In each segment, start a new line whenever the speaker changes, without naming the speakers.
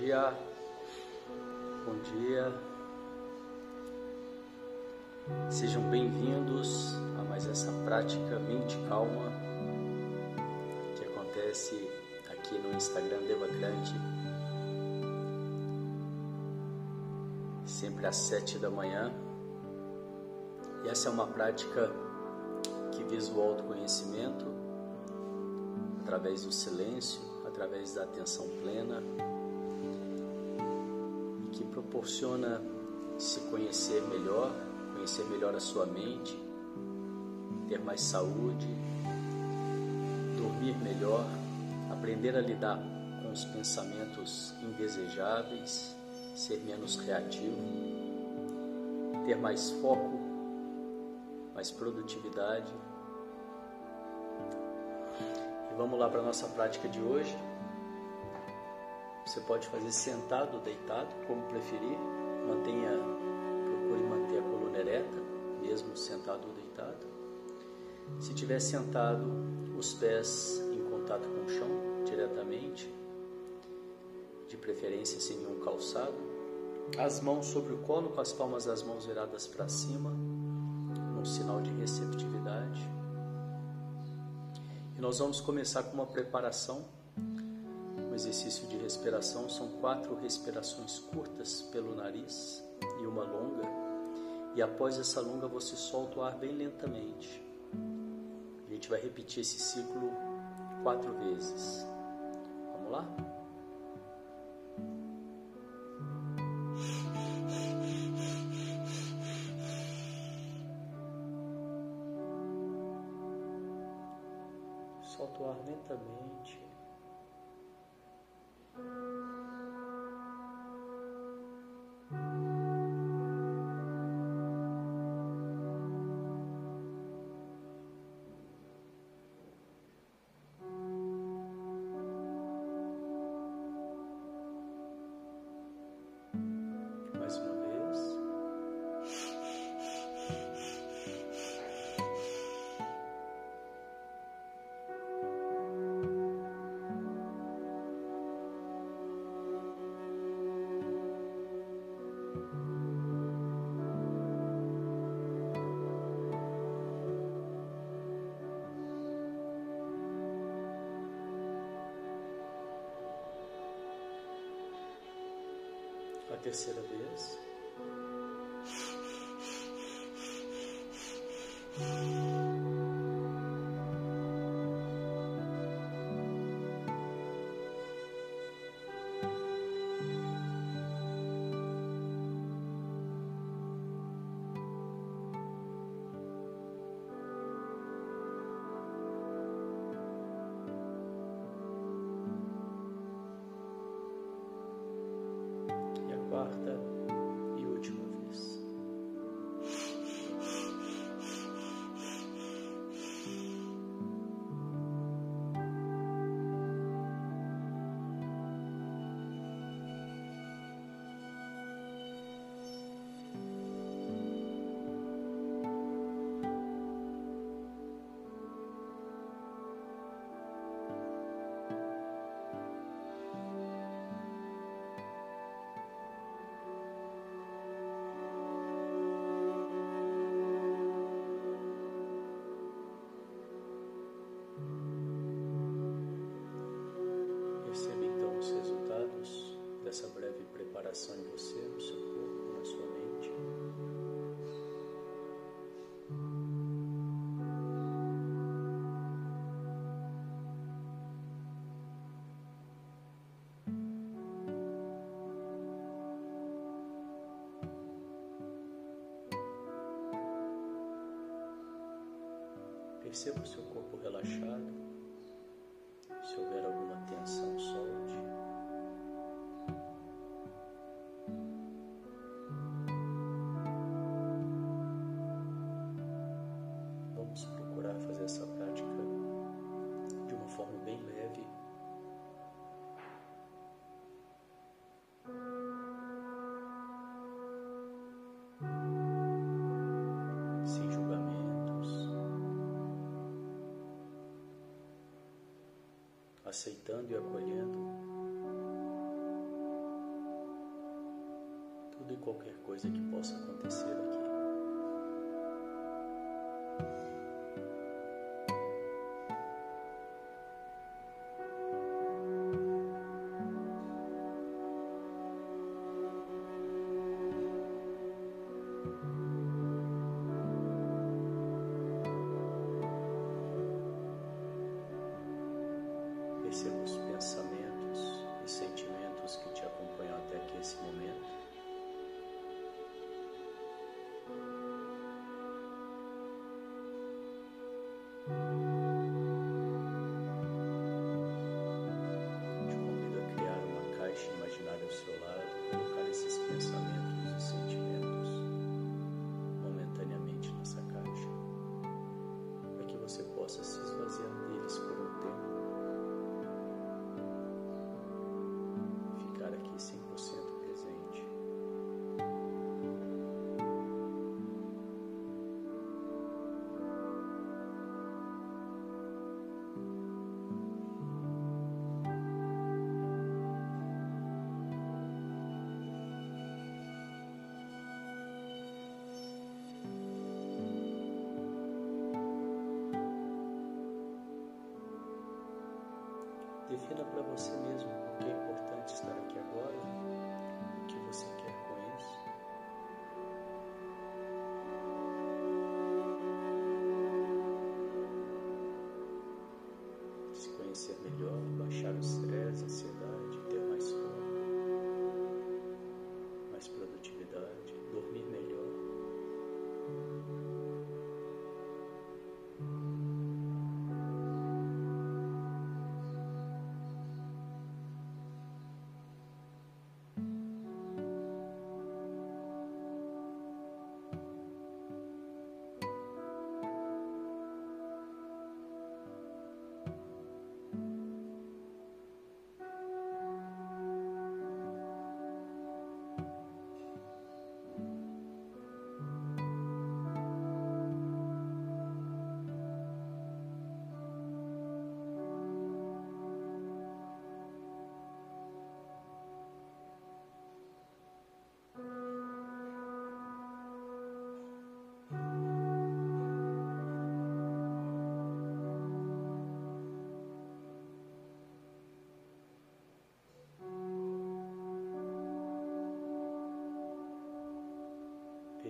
Dia, bom dia. Sejam bem-vindos a mais essa prática Mente Calma que acontece aqui no Instagram Devacrante, sempre às sete da manhã. E essa é uma prática que visa o autoconhecimento através do silêncio, através da atenção plena proporciona se conhecer melhor, conhecer melhor a sua mente, ter mais saúde, dormir melhor, aprender a lidar com os pensamentos indesejáveis, ser menos reativo, ter mais foco, mais produtividade. E vamos lá para a nossa prática de hoje. Você pode fazer sentado ou deitado, como preferir. Mantenha, procure manter a coluna ereta, mesmo sentado ou deitado. Se estiver sentado, os pés em contato com o chão diretamente, de preferência sem nenhum calçado. As mãos sobre o colo, com as palmas das mãos viradas para cima, num sinal de receptividade. E nós vamos começar com uma preparação exercício de respiração são quatro respirações curtas pelo nariz e uma longa. E após essa longa, você solta o ar bem lentamente. A gente vai repetir esse ciclo quatro vezes. Vamos lá? Solta o ar lentamente. A preparação em você, no seu corpo, na sua mente. Perceba o seu corpo relaxado. Se houver alguma tensão, defina para você mesmo.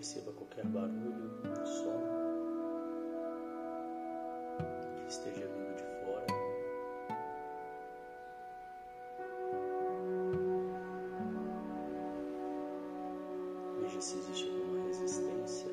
perceba qualquer barulho, som que esteja vindo de fora. Veja se existe alguma resistência.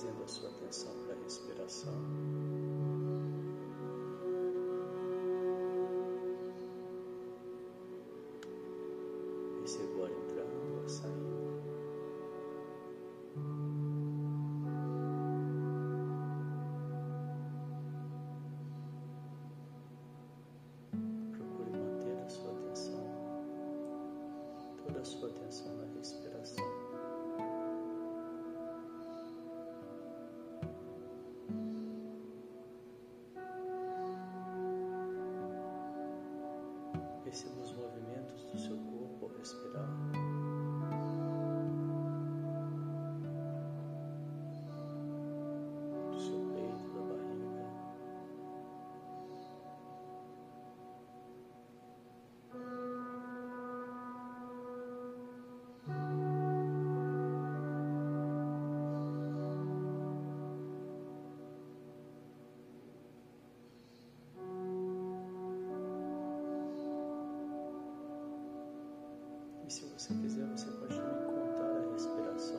trazendo a sua atenção para a respiração. E se você quiser, você pode também contar a respiração.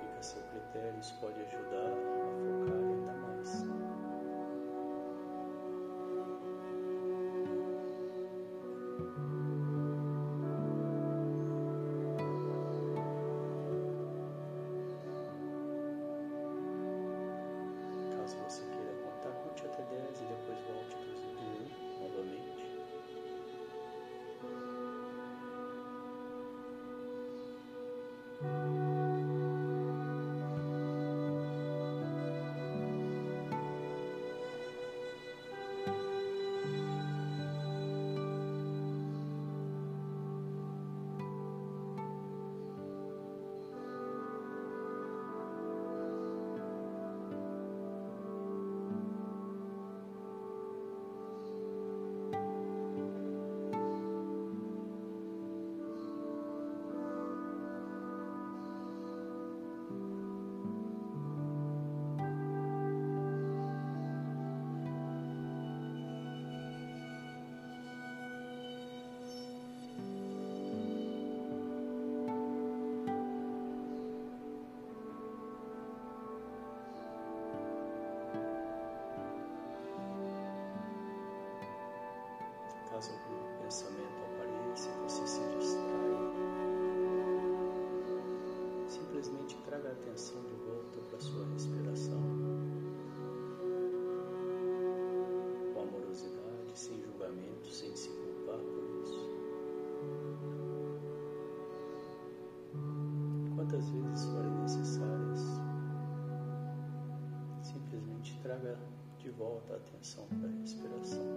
Fica a seu critério, isso pode ajudar a focar ainda mais. Quantas vezes forem necessárias, simplesmente traga de volta a atenção para a respiração.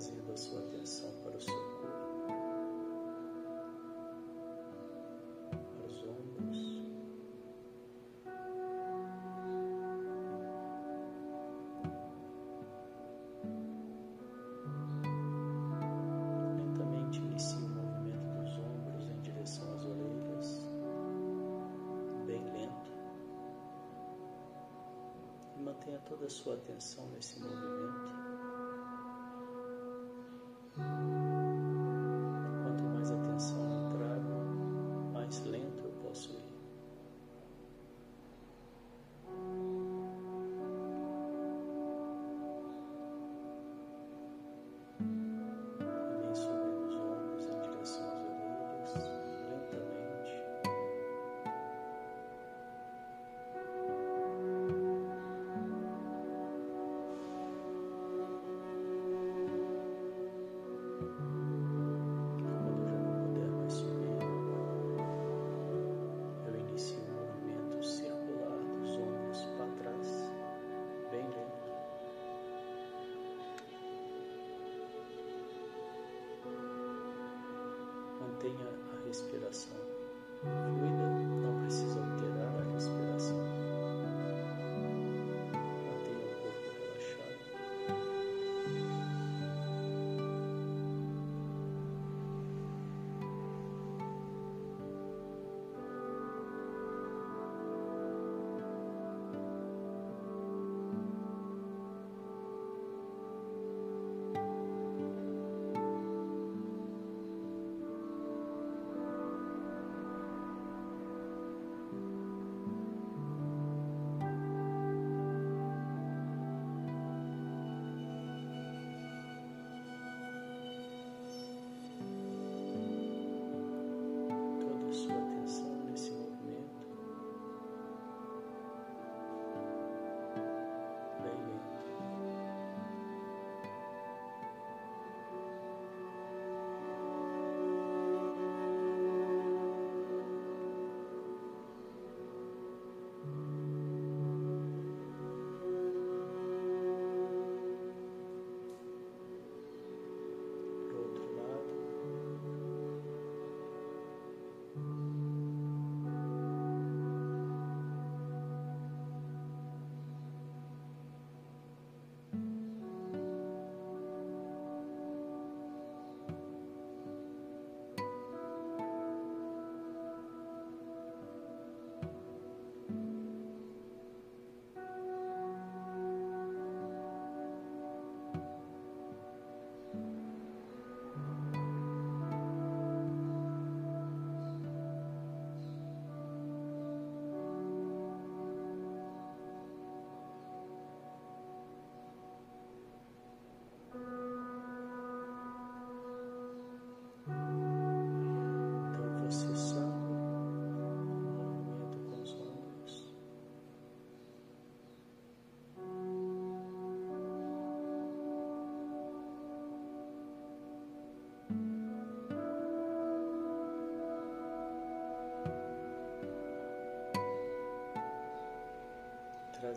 trazendo a sua atenção para o seu corpo, para os ombros, lentamente inicie o movimento dos ombros em direção às orelhas, bem lento, e mantenha toda a sua atenção nesse movimento.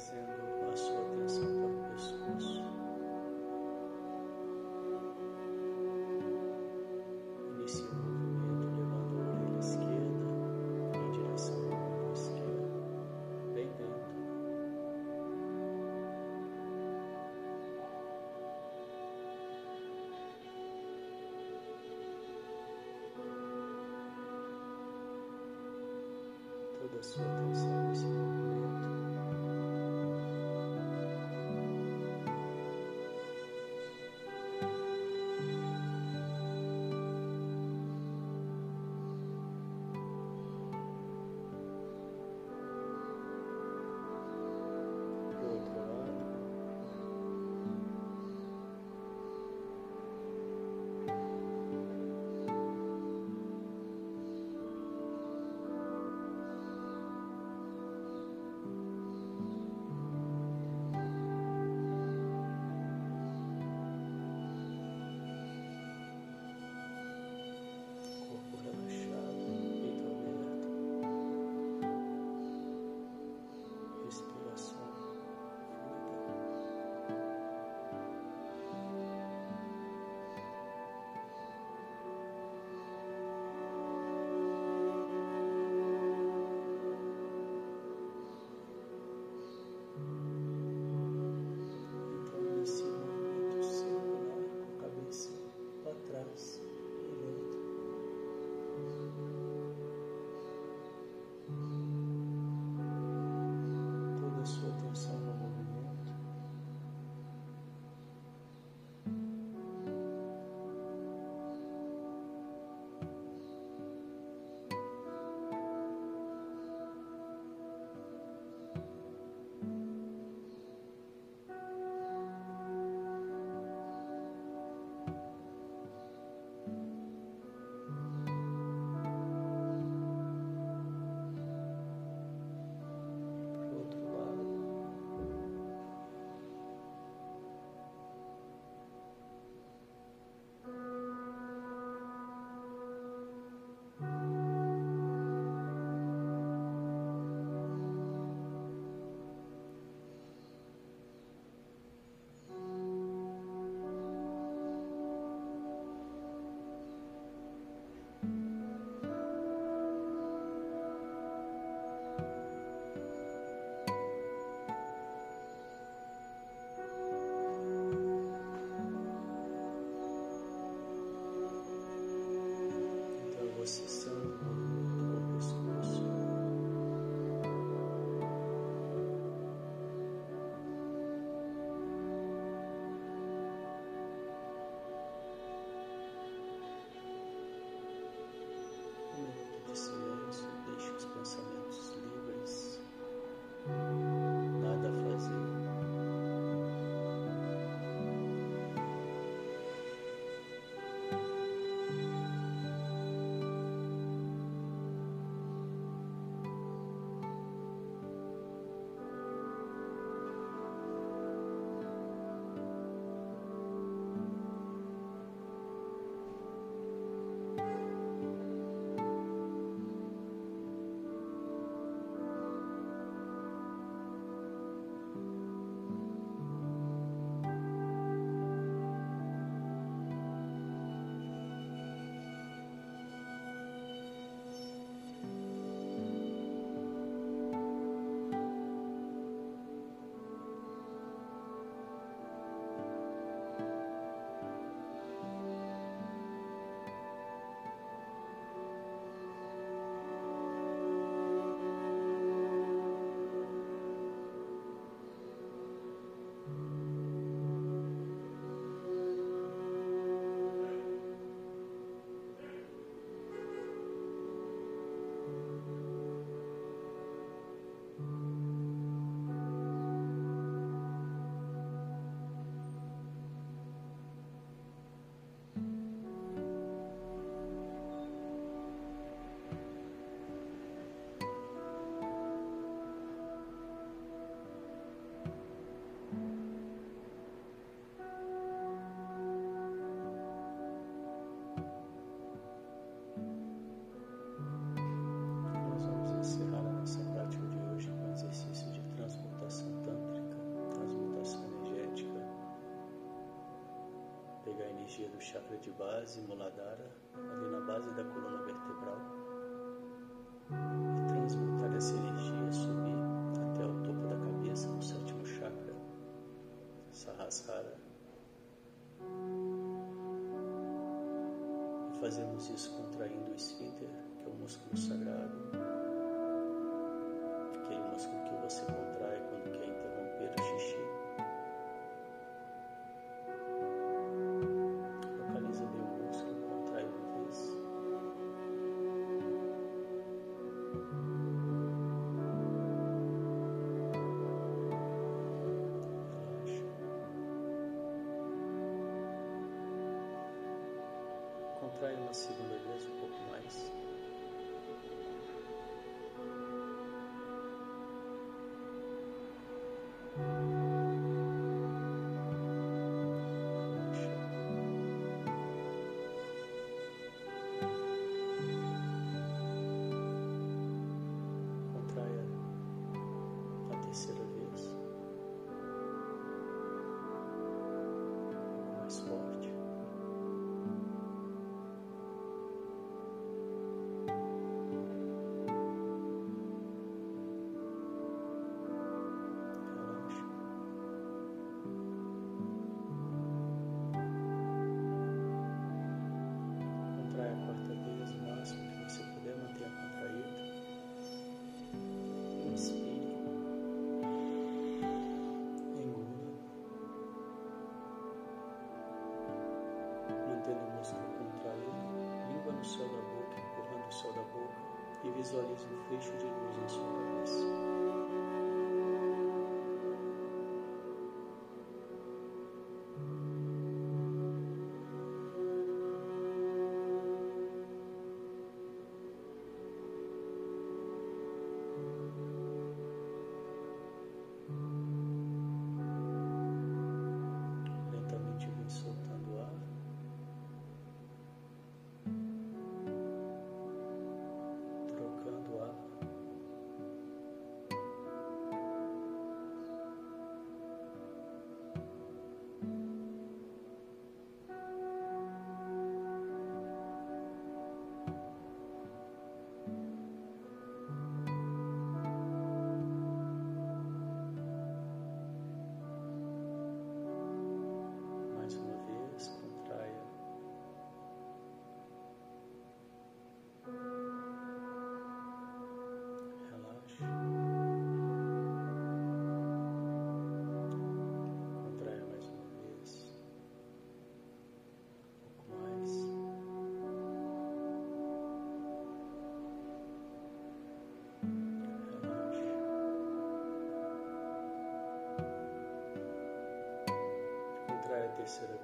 bless you. Christ. Chakra de base, Muladhara, ali na base da coluna vertebral, e transmutar essa energia, subir até o topo da cabeça, no sétimo chakra, Sahasrara. E fazemos isso contraindo o esfíncter, que é o músculo sagrado, e visualize um fecho de luz na sua cabeça. essere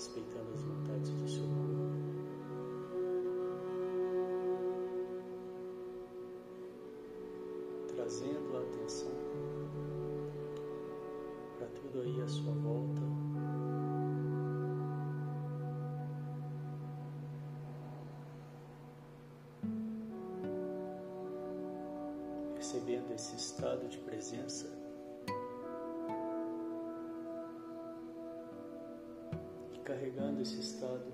respeitando as vontades do seu corpo. Trazendo a atenção para tudo aí à sua volta. Percebendo esse estado de presença. carregando esse estado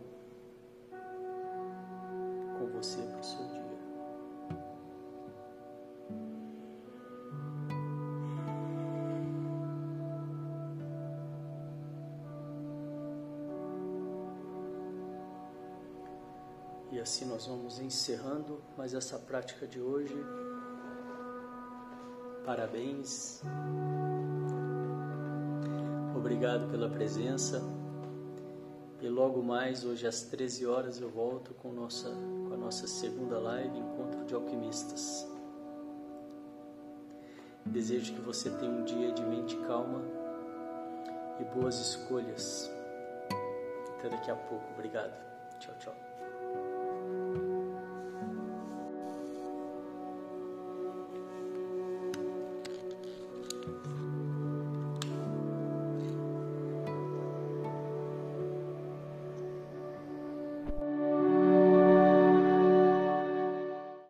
com você para o seu dia. E assim nós vamos encerrando mais essa prática de hoje. Parabéns. Obrigado pela presença. Logo mais, hoje às 13 horas, eu volto com, nossa, com a nossa segunda live, Encontro de Alquimistas. Desejo que você tenha um dia de mente calma e boas escolhas. Até daqui a pouco. Obrigado. Tchau, tchau.